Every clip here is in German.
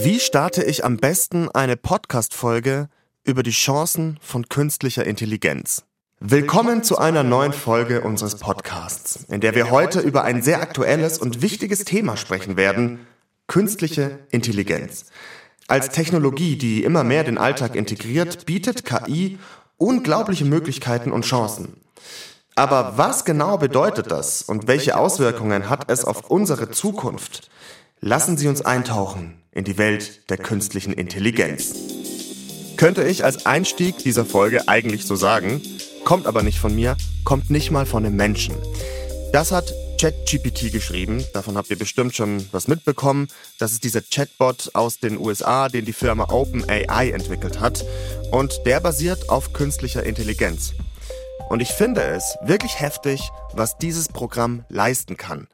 Wie starte ich am besten eine Podcast-Folge über die Chancen von künstlicher Intelligenz? Willkommen zu einer neuen Folge unseres Podcasts, in der wir heute über ein sehr aktuelles und wichtiges Thema sprechen werden, künstliche Intelligenz. Als Technologie, die immer mehr den Alltag integriert, bietet KI unglaubliche Möglichkeiten und Chancen. Aber was genau bedeutet das und welche Auswirkungen hat es auf unsere Zukunft? Lassen Sie uns eintauchen in die Welt der künstlichen Intelligenz. Könnte ich als Einstieg dieser Folge eigentlich so sagen, kommt aber nicht von mir, kommt nicht mal von einem Menschen. Das hat ChatGPT geschrieben, davon habt ihr bestimmt schon was mitbekommen. Das ist dieser Chatbot aus den USA, den die Firma OpenAI entwickelt hat. Und der basiert auf künstlicher Intelligenz. Und ich finde es wirklich heftig, was dieses Programm leisten kann.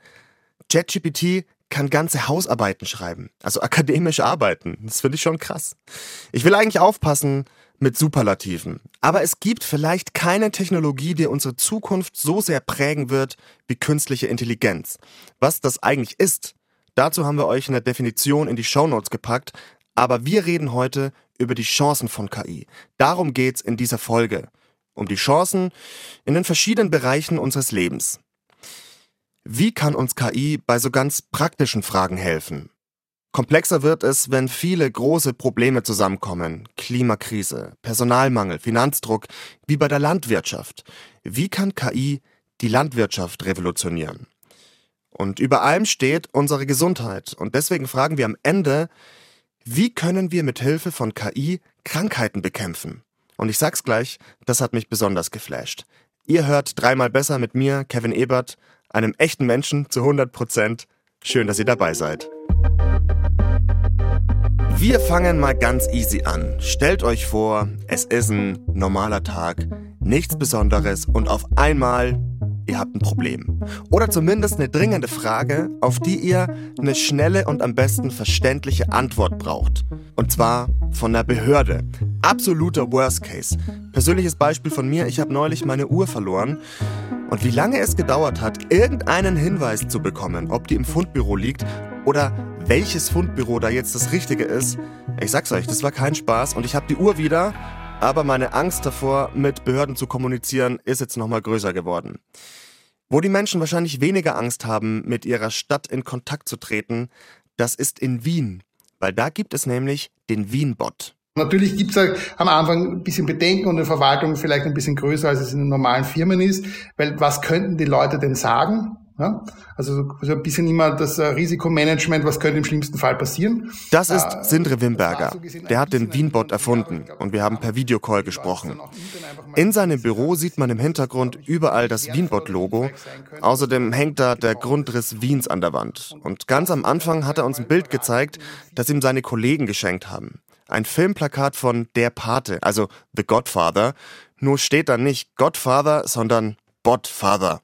ChatGPT kann ganze Hausarbeiten schreiben, also akademisch arbeiten. Das finde ich schon krass. Ich will eigentlich aufpassen mit Superlativen, aber es gibt vielleicht keine Technologie, die unsere Zukunft so sehr prägen wird wie künstliche Intelligenz. Was das eigentlich ist, dazu haben wir euch in der Definition in die Shownotes gepackt, aber wir reden heute über die Chancen von KI. Darum geht's in dieser Folge. Um die Chancen in den verschiedenen Bereichen unseres Lebens. Wie kann uns KI bei so ganz praktischen Fragen helfen? Komplexer wird es, wenn viele große Probleme zusammenkommen. Klimakrise, Personalmangel, Finanzdruck, wie bei der Landwirtschaft. Wie kann KI die Landwirtschaft revolutionieren? Und über allem steht unsere Gesundheit. Und deswegen fragen wir am Ende, wie können wir mit Hilfe von KI Krankheiten bekämpfen? Und ich sag's gleich, das hat mich besonders geflasht. Ihr hört dreimal besser mit mir, Kevin Ebert, einem echten Menschen zu 100 Prozent. Schön, dass ihr dabei seid. Wir fangen mal ganz easy an. Stellt euch vor, es ist ein normaler Tag, nichts Besonderes und auf einmal ihr habt ein Problem. Oder zumindest eine dringende Frage, auf die ihr eine schnelle und am besten verständliche Antwort braucht. Und zwar von der Behörde. Absoluter Worst Case. Persönliches Beispiel von mir, ich habe neulich meine Uhr verloren. Und wie lange es gedauert hat, irgendeinen Hinweis zu bekommen, ob die im Fundbüro liegt oder welches Fundbüro da jetzt das Richtige ist. Ich sag's euch, das war kein Spaß und ich habe die Uhr wieder, aber meine Angst davor, mit Behörden zu kommunizieren, ist jetzt nochmal größer geworden. Wo die Menschen wahrscheinlich weniger Angst haben, mit ihrer Stadt in Kontakt zu treten, das ist in Wien, weil da gibt es nämlich den Wien-Bot. Natürlich gibt es am Anfang ein bisschen Bedenken und eine Verwaltung vielleicht ein bisschen größer, als es in normalen Firmen ist, weil was könnten die Leute denn sagen? Ja? Also so ein bisschen immer das äh, Risikomanagement, was könnte im schlimmsten Fall passieren. Das ist äh, Sindre Wimberger. Der hat den Wienbot erfunden und wir haben per Videocall gesprochen. In seinem Büro sieht man im Hintergrund überall das Wienbot-Logo. Außerdem hängt da der Grundriss Wiens an der Wand. Und ganz am Anfang hat er uns ein Bild gezeigt, das ihm seine Kollegen geschenkt haben. Ein Filmplakat von Der Pate, also The Godfather. Nur steht da nicht Godfather, sondern Botfather.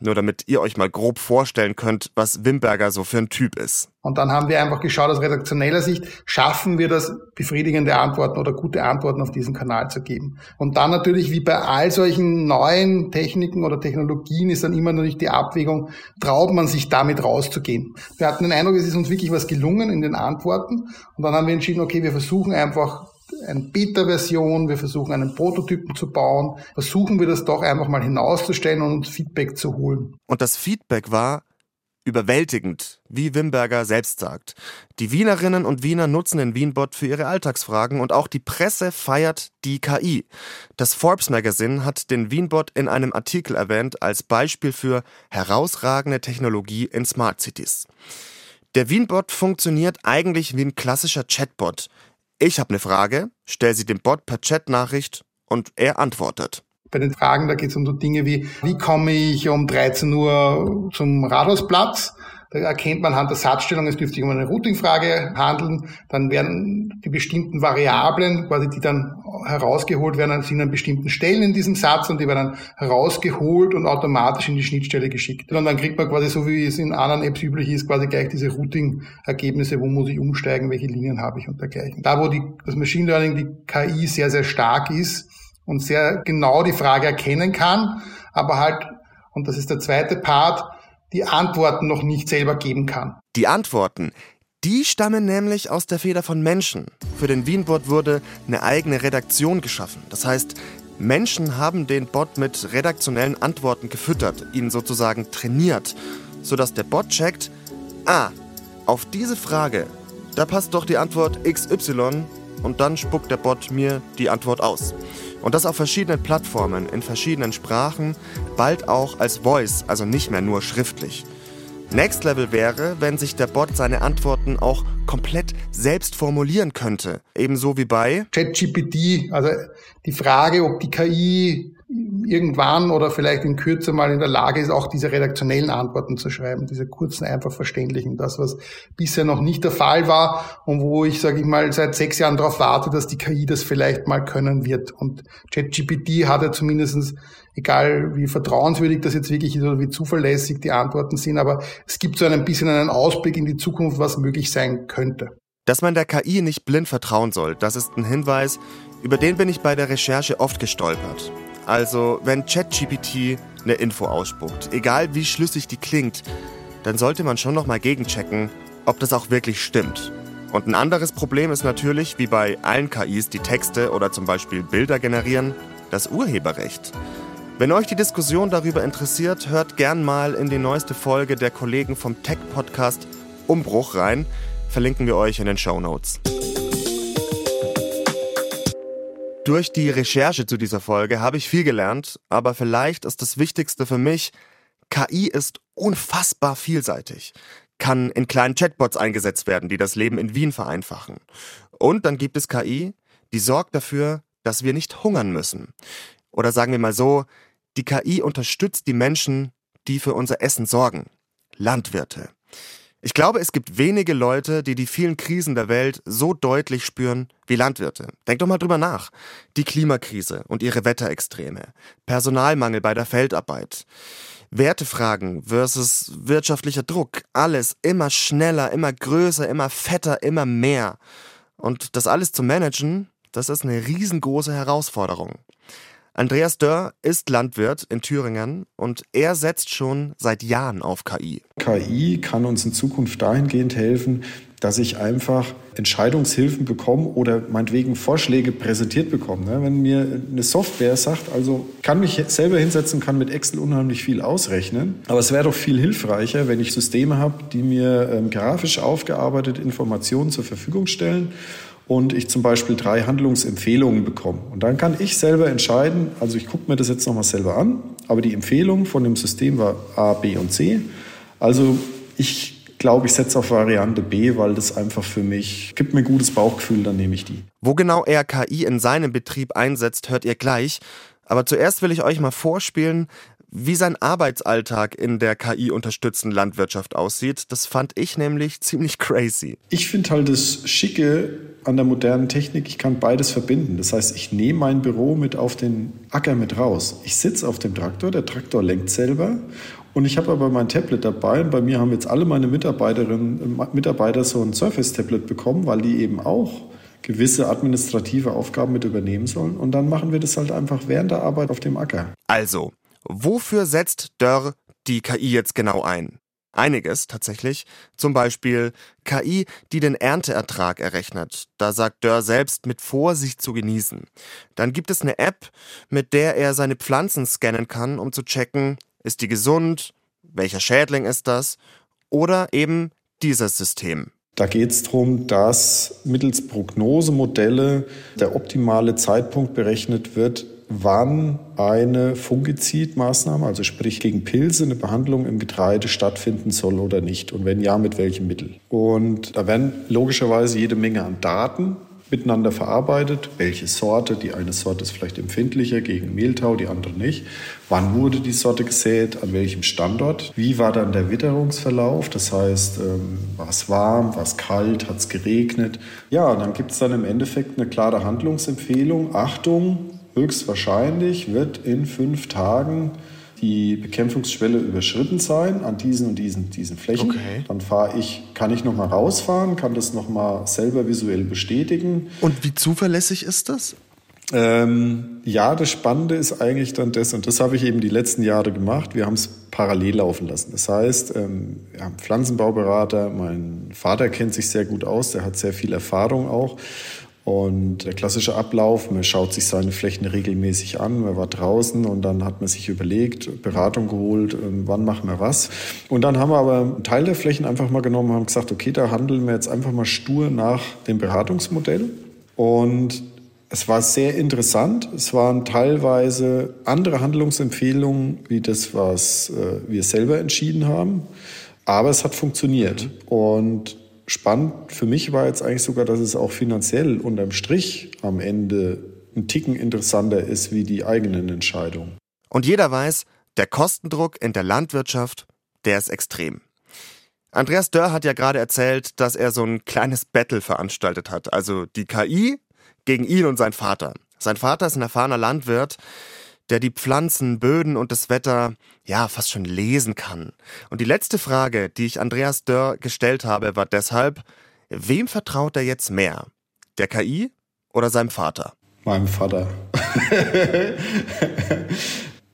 Nur damit ihr euch mal grob vorstellen könnt, was Wimberger so für ein Typ ist. Und dann haben wir einfach geschaut, aus redaktioneller Sicht, schaffen wir das, befriedigende Antworten oder gute Antworten auf diesen Kanal zu geben. Und dann natürlich, wie bei all solchen neuen Techniken oder Technologien, ist dann immer noch nicht die Abwägung, traut man sich damit rauszugehen. Wir hatten den Eindruck, es ist uns wirklich was gelungen in den Antworten. Und dann haben wir entschieden, okay, wir versuchen einfach eine Beta-Version, wir versuchen einen Prototypen zu bauen, versuchen wir das doch einfach mal hinauszustellen und uns Feedback zu holen. Und das Feedback war überwältigend, wie Wimberger selbst sagt. Die Wienerinnen und Wiener nutzen den Wienbot für ihre Alltagsfragen und auch die Presse feiert die KI. Das Forbes Magazine hat den Wienbot in einem Artikel erwähnt als Beispiel für herausragende Technologie in Smart Cities. Der Wienbot funktioniert eigentlich wie ein klassischer Chatbot. Ich habe eine Frage, stell sie dem Bot per Chatnachricht und er antwortet. Bei den Fragen, da geht es um so Dinge wie, wie komme ich um 13 Uhr zum Rathausplatz? Da erkennt man anhand der Satzstellung, es dürfte sich um eine Routingfrage handeln. Dann werden die bestimmten Variablen, quasi die dann herausgeholt werden, sind an bestimmten Stellen in diesem Satz und die werden dann herausgeholt und automatisch in die Schnittstelle geschickt. Und dann kriegt man quasi, so wie es in anderen Apps üblich ist, quasi gleich diese Routing-Ergebnisse, wo muss ich umsteigen, welche Linien habe ich und dergleichen. Da, wo die, das Machine Learning, die KI sehr, sehr stark ist und sehr genau die Frage erkennen kann, aber halt, und das ist der zweite Part, die Antworten noch nicht selber geben kann. Die Antworten, Die stammen nämlich aus der Feder von Menschen. Für den Wienbot wurde eine eigene Redaktion geschaffen. Das heißt, Menschen haben den Bot mit redaktionellen Antworten gefüttert, ihn sozusagen trainiert, sodass der Bot checkt, ah, auf diese Frage, da passt doch die Antwort XY und dann spuckt der Bot mir die Antwort aus. Und das auf verschiedenen Plattformen, in verschiedenen Sprachen, bald auch als Voice, also nicht mehr nur schriftlich. Next Level wäre, wenn sich der Bot seine Antworten auch komplett selbst formulieren könnte. Ebenso wie bei ChatGPT. Also die Frage, ob die KI irgendwann oder vielleicht in Kürze mal in der Lage ist, auch diese redaktionellen Antworten zu schreiben, diese kurzen, einfach verständlichen, das, was bisher noch nicht der Fall war und wo ich, sage ich mal, seit sechs Jahren darauf warte, dass die KI das vielleicht mal können wird. Und ChatGPT hat ja zumindestens egal wie vertrauenswürdig das jetzt wirklich ist oder wie zuverlässig die Antworten sind, aber es gibt so ein bisschen einen Ausblick in die Zukunft, was möglich sein könnte. Dass man der KI nicht blind vertrauen soll, das ist ein Hinweis, über den bin ich bei der Recherche oft gestolpert. Also, wenn ChatGPT eine Info ausspuckt, egal wie schlüssig die klingt, dann sollte man schon nochmal gegenchecken, ob das auch wirklich stimmt. Und ein anderes Problem ist natürlich, wie bei allen KIs, die Texte oder zum Beispiel Bilder generieren, das Urheberrecht. Wenn euch die Diskussion darüber interessiert, hört gern mal in die neueste Folge der Kollegen vom Tech-Podcast Umbruch rein. Verlinken wir euch in den Show Notes. Durch die Recherche zu dieser Folge habe ich viel gelernt, aber vielleicht ist das Wichtigste für mich, KI ist unfassbar vielseitig, kann in kleinen Chatbots eingesetzt werden, die das Leben in Wien vereinfachen. Und dann gibt es KI, die sorgt dafür, dass wir nicht hungern müssen. Oder sagen wir mal so, die KI unterstützt die Menschen, die für unser Essen sorgen. Landwirte. Ich glaube, es gibt wenige Leute, die die vielen Krisen der Welt so deutlich spüren wie Landwirte. Denk doch mal drüber nach. Die Klimakrise und ihre Wetterextreme, Personalmangel bei der Feldarbeit, Wertefragen versus wirtschaftlicher Druck, alles immer schneller, immer größer, immer fetter, immer mehr. Und das alles zu managen, das ist eine riesengroße Herausforderung. Andreas Dörr ist Landwirt in Thüringen und er setzt schon seit Jahren auf KI. KI kann uns in Zukunft dahingehend helfen, dass ich einfach Entscheidungshilfen bekomme oder meinetwegen Vorschläge präsentiert bekomme. Ne? Wenn mir eine Software sagt, also kann mich selber hinsetzen, kann mit Excel unheimlich viel ausrechnen, aber es wäre doch viel hilfreicher, wenn ich Systeme habe, die mir ähm, grafisch aufgearbeitete Informationen zur Verfügung stellen und ich zum Beispiel drei Handlungsempfehlungen bekomme. Und dann kann ich selber entscheiden, also ich gucke mir das jetzt nochmal selber an, aber die Empfehlung von dem System war A, B und C. Also ich glaube, ich setze auf Variante B, weil das einfach für mich gibt mir ein gutes Bauchgefühl, dann nehme ich die. Wo genau er KI in seinem Betrieb einsetzt, hört ihr gleich. Aber zuerst will ich euch mal vorspielen, wie sein Arbeitsalltag in der KI-unterstützten Landwirtschaft aussieht. Das fand ich nämlich ziemlich crazy. Ich finde halt das Schicke an der modernen Technik, ich kann beides verbinden. Das heißt, ich nehme mein Büro mit auf den Acker mit raus. Ich sitze auf dem Traktor, der Traktor lenkt selber und ich habe aber mein Tablet dabei und bei mir haben jetzt alle meine Mitarbeiterinnen und Mitarbeiter so ein Surface-Tablet bekommen, weil die eben auch gewisse administrative Aufgaben mit übernehmen sollen. Und dann machen wir das halt einfach während der Arbeit auf dem Acker. Also, Wofür setzt Dörr die KI jetzt genau ein? Einiges tatsächlich. Zum Beispiel KI, die den Ernteertrag errechnet. Da sagt Dörr selbst mit Vorsicht zu genießen. Dann gibt es eine App, mit der er seine Pflanzen scannen kann, um zu checken, ist die gesund, welcher Schädling ist das oder eben dieses System. Da geht es darum, dass mittels Prognosemodelle der optimale Zeitpunkt berechnet wird, wann eine Fungizidmaßnahme, also sprich gegen Pilze, eine Behandlung im Getreide stattfinden soll oder nicht und wenn ja, mit welchem Mittel. Und da werden logischerweise jede Menge an Daten miteinander verarbeitet. Welche Sorte? Die eine Sorte ist vielleicht empfindlicher gegen Mehltau, die andere nicht. Wann wurde die Sorte gesät? An welchem Standort? Wie war dann der Witterungsverlauf? Das heißt, ähm, war es warm, war es kalt, hat es geregnet? Ja, dann gibt es dann im Endeffekt eine klare Handlungsempfehlung. Achtung, höchstwahrscheinlich wird in fünf Tagen die Bekämpfungsschwelle überschritten sein an diesen und diesen, diesen Flächen. Okay. Dann fahre ich, kann ich nochmal rausfahren, kann das nochmal selber visuell bestätigen. Und wie zuverlässig ist das? Ähm, ja, das Spannende ist eigentlich dann das, und das habe ich eben die letzten Jahre gemacht, wir haben es parallel laufen lassen. Das heißt, ähm, wir haben Pflanzenbauberater, mein Vater kennt sich sehr gut aus, der hat sehr viel Erfahrung auch. Und der klassische Ablauf, man schaut sich seine Flächen regelmäßig an, man war draußen und dann hat man sich überlegt, Beratung geholt, ähm, wann machen wir was. Und dann haben wir aber einen Teil der Flächen einfach mal genommen und haben gesagt, okay, da handeln wir jetzt einfach mal stur nach dem Beratungsmodell. Und es war sehr interessant. Es waren teilweise andere Handlungsempfehlungen, wie das, was äh, wir selber entschieden haben. Aber es hat funktioniert. Und spannend für mich war jetzt eigentlich sogar, dass es auch finanziell unterm Strich am Ende ein Ticken interessanter ist wie die eigenen Entscheidungen. Und jeder weiß, der Kostendruck in der Landwirtschaft, der ist extrem. Andreas Dörr hat ja gerade erzählt, dass er so ein kleines Battle veranstaltet hat. Also die KI gegen ihn und sein Vater. Sein Vater ist ein erfahrener Landwirt, der die Pflanzen, Böden und das Wetter ja fast schon lesen kann. Und die letzte Frage, die ich Andreas Dörr gestellt habe, war deshalb, wem vertraut er jetzt mehr? Der KI oder seinem Vater? Meinem Vater.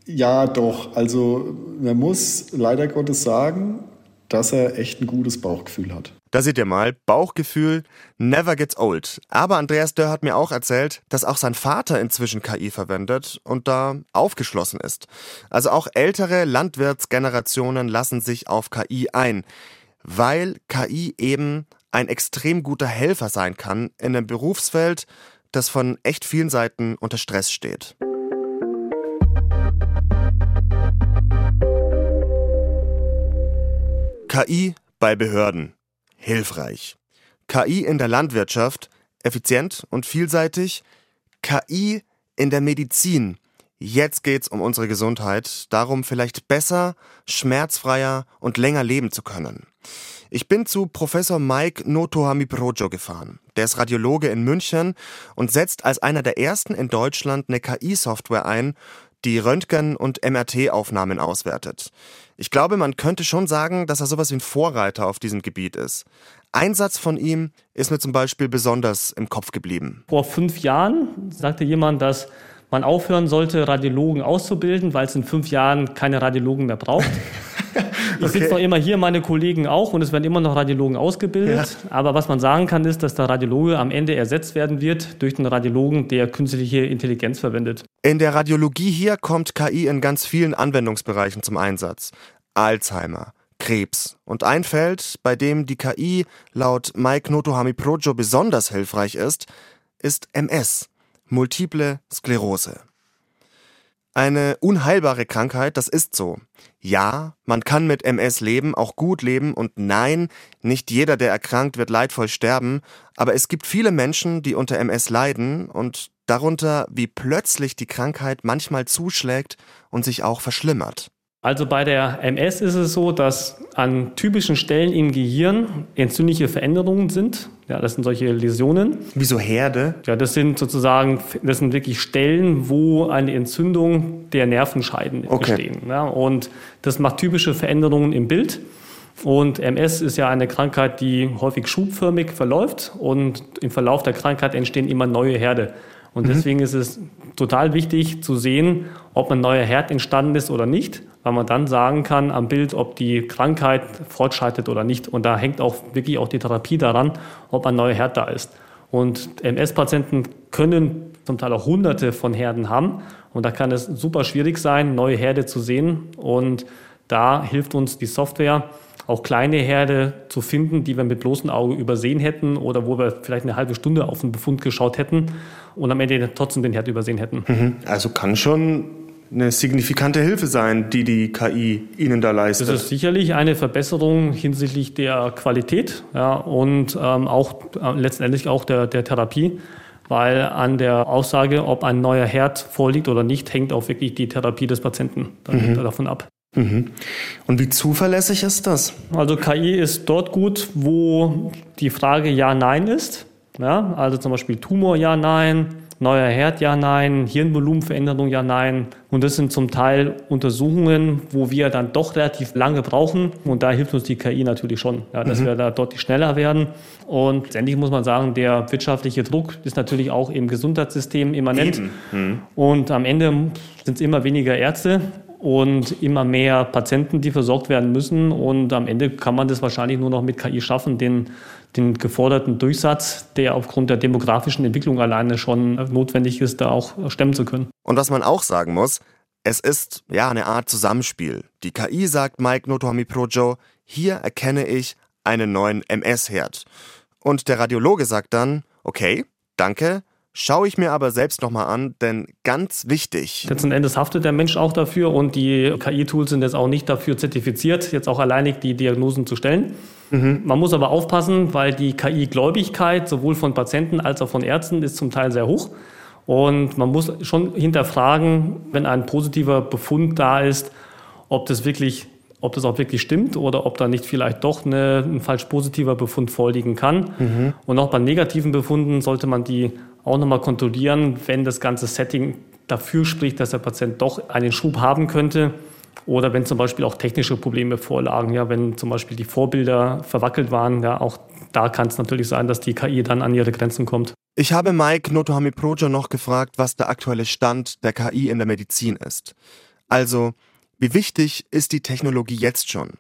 ja, doch. Also man muss leider Gottes sagen, dass er echt ein gutes Bauchgefühl hat. Da seht ihr mal, Bauchgefühl never gets old. Aber Andreas Dörr hat mir auch erzählt, dass auch sein Vater inzwischen KI verwendet und da aufgeschlossen ist. Also auch ältere Landwirtsgenerationen lassen sich auf KI ein, weil KI eben ein extrem guter Helfer sein kann in einem Berufsfeld, das von echt vielen Seiten unter Stress steht. KI bei Behörden hilfreich. KI in der Landwirtschaft, effizient und vielseitig. KI in der Medizin. Jetzt geht's um unsere Gesundheit, darum vielleicht besser, schmerzfreier und länger leben zu können. Ich bin zu Professor Mike Notohami Projo gefahren. Der ist Radiologe in München und setzt als einer der ersten in Deutschland eine KI-Software ein, die Röntgen- und MRT-Aufnahmen auswertet. Ich glaube, man könnte schon sagen, dass er sowas wie ein Vorreiter auf diesem Gebiet ist. Ein Satz von ihm ist mir zum Beispiel besonders im Kopf geblieben. Vor fünf Jahren sagte jemand, dass man aufhören sollte, Radiologen auszubilden, weil es in fünf Jahren keine Radiologen mehr braucht. Ich okay. sitze noch immer hier, meine Kollegen auch, und es werden immer noch Radiologen ausgebildet. Ja. Aber was man sagen kann, ist, dass der Radiologe am Ende ersetzt werden wird durch den Radiologen, der künstliche Intelligenz verwendet. In der Radiologie hier kommt KI in ganz vielen Anwendungsbereichen zum Einsatz. Alzheimer, Krebs. Und ein Feld, bei dem die KI laut Mike Notohami Projo besonders hilfreich ist, ist MS, multiple Sklerose. Eine unheilbare Krankheit, das ist so. Ja, man kann mit MS leben, auch gut leben und nein, nicht jeder, der erkrankt, wird leidvoll sterben, aber es gibt viele Menschen, die unter MS leiden und darunter, wie plötzlich die Krankheit manchmal zuschlägt und sich auch verschlimmert. Also bei der MS ist es so, dass an typischen Stellen im Gehirn entzündliche Veränderungen sind. Ja, das sind solche Läsionen. Wie so Herde? Ja, das sind sozusagen, das sind wirklich Stellen, wo eine Entzündung der Nervenscheiden okay. bestehen. Ja, und das macht typische Veränderungen im Bild. Und MS ist ja eine Krankheit, die häufig schubförmig verläuft und im Verlauf der Krankheit entstehen immer neue Herde. Und mhm. deswegen ist es total wichtig zu sehen, ob ein neuer Herd entstanden ist oder nicht, weil man dann sagen kann am Bild, ob die Krankheit fortschreitet oder nicht. Und da hängt auch wirklich auch die Therapie daran, ob ein neuer Herd da ist. Und MS-Patienten können zum Teil auch hunderte von Herden haben. Und da kann es super schwierig sein, neue Herde zu sehen. Und da hilft uns die Software, auch kleine Herde zu finden, die wir mit bloßem Auge übersehen hätten oder wo wir vielleicht eine halbe Stunde auf den Befund geschaut hätten und am Ende trotzdem den Herd übersehen hätten. Mhm. Also kann schon eine signifikante Hilfe sein, die die KI Ihnen da leistet. Das ist sicherlich eine Verbesserung hinsichtlich der Qualität ja, und ähm, auch äh, letztendlich auch der, der Therapie, weil an der Aussage, ob ein neuer Herd vorliegt oder nicht, hängt auch wirklich die Therapie des Patienten mhm. davon ab. Mhm. Und wie zuverlässig ist das? Also KI ist dort gut, wo die Frage Ja-Nein ist. Ja, also zum Beispiel Tumor Ja-Nein neuer Herd, ja, nein, Hirnvolumenveränderung, ja, nein. Und das sind zum Teil Untersuchungen, wo wir dann doch relativ lange brauchen. Und da hilft uns die KI natürlich schon, ja, dass mhm. wir da deutlich schneller werden. Und letztendlich muss man sagen, der wirtschaftliche Druck ist natürlich auch im Gesundheitssystem immanent. Mhm. Und am Ende sind es immer weniger Ärzte und immer mehr Patienten, die versorgt werden müssen. Und am Ende kann man das wahrscheinlich nur noch mit KI schaffen, den, den geforderten Durchsatz, der aufgrund der demografischen Entwicklung alleine schon notwendig ist, da auch stemmen zu können. Und was man auch sagen muss, es ist ja eine Art Zusammenspiel. Die KI sagt Mike Notohami Projo, hier erkenne ich einen neuen MS-Herd. Und der Radiologe sagt dann, okay, danke, Schaue ich mir aber selbst nochmal an, denn ganz wichtig. Letzten Endes haftet der Mensch auch dafür und die KI-Tools sind jetzt auch nicht dafür zertifiziert, jetzt auch alleinig die Diagnosen zu stellen. Mhm. Man muss aber aufpassen, weil die KI-Gläubigkeit sowohl von Patienten als auch von Ärzten ist zum Teil sehr hoch. Und man muss schon hinterfragen, wenn ein positiver Befund da ist, ob das wirklich ob das auch wirklich stimmt oder ob da nicht vielleicht doch eine, ein falsch positiver Befund vorliegen kann. Mhm. Und auch bei negativen Befunden sollte man die auch nochmal kontrollieren, wenn das ganze Setting dafür spricht, dass der Patient doch einen Schub haben könnte. Oder wenn zum Beispiel auch technische Probleme vorlagen, ja, wenn zum Beispiel die Vorbilder verwackelt waren, ja, auch da kann es natürlich sein, dass die KI dann an ihre Grenzen kommt. Ich habe Mike Notohami Projo noch gefragt, was der aktuelle Stand der KI in der Medizin ist. Also, wie wichtig ist die Technologie jetzt schon?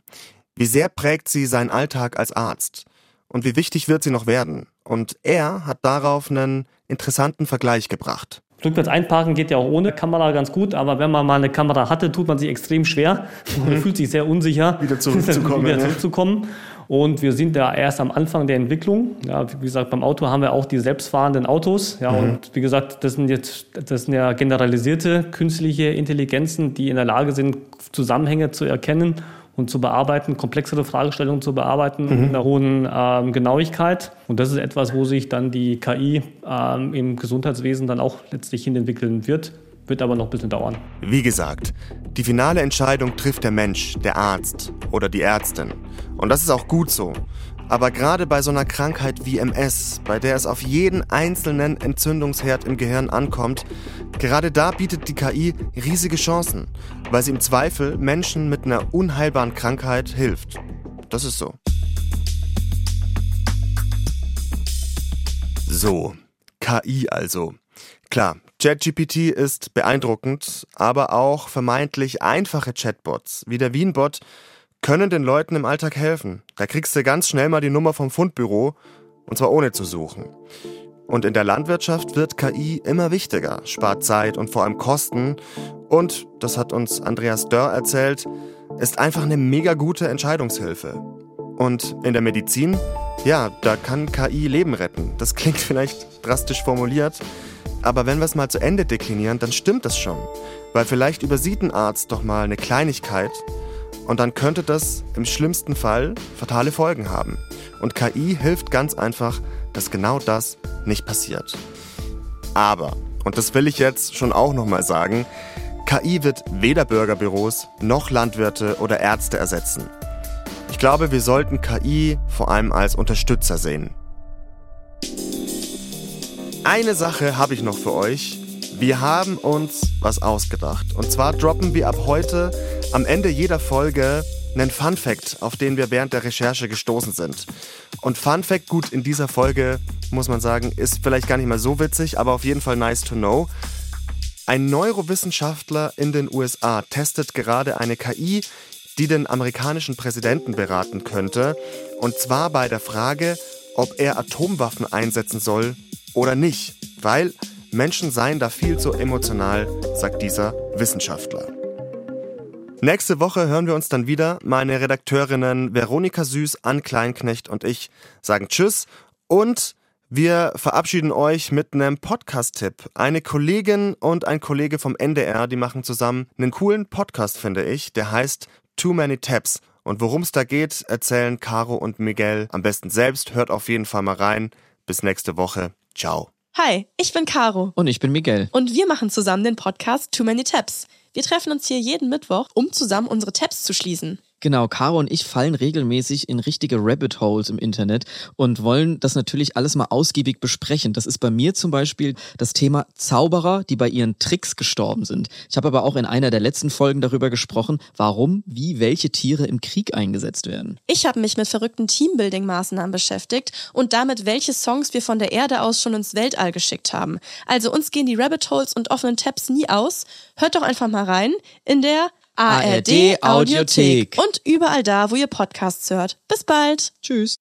Wie sehr prägt sie seinen Alltag als Arzt? Und wie wichtig wird sie noch werden? Und er hat darauf einen interessanten Vergleich gebracht. Rückwärts einparken geht ja auch ohne Kamera ganz gut, aber wenn man mal eine Kamera hatte, tut man sich extrem schwer. Man mhm. fühlt sich sehr unsicher, wieder zurückzukommen. wieder zurückzukommen. Und wir sind da erst am Anfang der Entwicklung. Ja, wie gesagt, beim Auto haben wir auch die selbstfahrenden Autos. Ja, mhm. und wie gesagt, das sind jetzt, das sind ja generalisierte künstliche Intelligenzen, die in der Lage sind, Zusammenhänge zu erkennen und zu bearbeiten, komplexere Fragestellungen zu bearbeiten mhm. mit einer hohen ähm, Genauigkeit. Und das ist etwas, wo sich dann die KI ähm, im Gesundheitswesen dann auch letztlich hin entwickeln wird. Wird aber noch ein bisschen dauern. Wie gesagt, die finale Entscheidung trifft der Mensch, der Arzt oder die Ärztin. Und das ist auch gut so. Aber gerade bei so einer Krankheit wie MS, bei der es auf jeden einzelnen Entzündungsherd im Gehirn ankommt, gerade da bietet die KI riesige Chancen, weil sie im Zweifel Menschen mit einer unheilbaren Krankheit hilft. Das ist so. So, KI also. Klar, ChatGPT ist beeindruckend, aber auch vermeintlich einfache Chatbots wie der Wienbot können den Leuten im Alltag helfen. Da kriegst du ganz schnell mal die Nummer vom Fundbüro und zwar ohne zu suchen. Und in der Landwirtschaft wird KI immer wichtiger, spart Zeit und vor allem Kosten und, das hat uns Andreas Dörr erzählt, ist einfach eine mega gute Entscheidungshilfe. Und in der Medizin, ja, da kann KI Leben retten. Das klingt vielleicht drastisch formuliert, aber wenn wir es mal zu Ende deklinieren, dann stimmt das schon. Weil vielleicht übersieht ein Arzt doch mal eine Kleinigkeit und dann könnte das im schlimmsten Fall fatale Folgen haben. Und KI hilft ganz einfach, dass genau das nicht passiert. Aber, und das will ich jetzt schon auch nochmal sagen, KI wird weder Bürgerbüros noch Landwirte oder Ärzte ersetzen. Ich glaube, wir sollten KI vor allem als Unterstützer sehen. Eine Sache habe ich noch für euch. Wir haben uns was ausgedacht. Und zwar droppen wir ab heute am Ende jeder Folge einen Fun Fact, auf den wir während der Recherche gestoßen sind. Und Fun Fact, gut, in dieser Folge muss man sagen, ist vielleicht gar nicht mal so witzig, aber auf jeden Fall nice to know. Ein Neurowissenschaftler in den USA testet gerade eine KI, die den amerikanischen Präsidenten beraten könnte. Und zwar bei der Frage, ob er Atomwaffen einsetzen soll oder nicht. Weil Menschen seien da viel zu emotional, sagt dieser Wissenschaftler. Nächste Woche hören wir uns dann wieder. Meine Redakteurinnen Veronika Süß, Ann Kleinknecht und ich sagen Tschüss und wir verabschieden euch mit einem Podcast-Tipp. Eine Kollegin und ein Kollege vom NDR, die machen zusammen einen coolen Podcast, finde ich. Der heißt Too Many Tabs. Und worum es da geht, erzählen Caro und Miguel am besten selbst. Hört auf jeden Fall mal rein. Bis nächste Woche. Ciao. Hi, ich bin Caro. Und ich bin Miguel. Und wir machen zusammen den Podcast Too Many Tabs. Wir treffen uns hier jeden Mittwoch, um zusammen unsere Tabs zu schließen. Genau, Caro und ich fallen regelmäßig in richtige Rabbit Holes im Internet und wollen das natürlich alles mal ausgiebig besprechen. Das ist bei mir zum Beispiel das Thema Zauberer, die bei ihren Tricks gestorben sind. Ich habe aber auch in einer der letzten Folgen darüber gesprochen, warum, wie welche Tiere im Krieg eingesetzt werden. Ich habe mich mit verrückten Teambuilding-Maßnahmen beschäftigt und damit, welche Songs wir von der Erde aus schon ins Weltall geschickt haben. Also uns gehen die Rabbit Holes und offenen Tabs nie aus. Hört doch einfach mal rein in der ARD Audiothek und überall da, wo ihr Podcasts hört. Bis bald. Tschüss.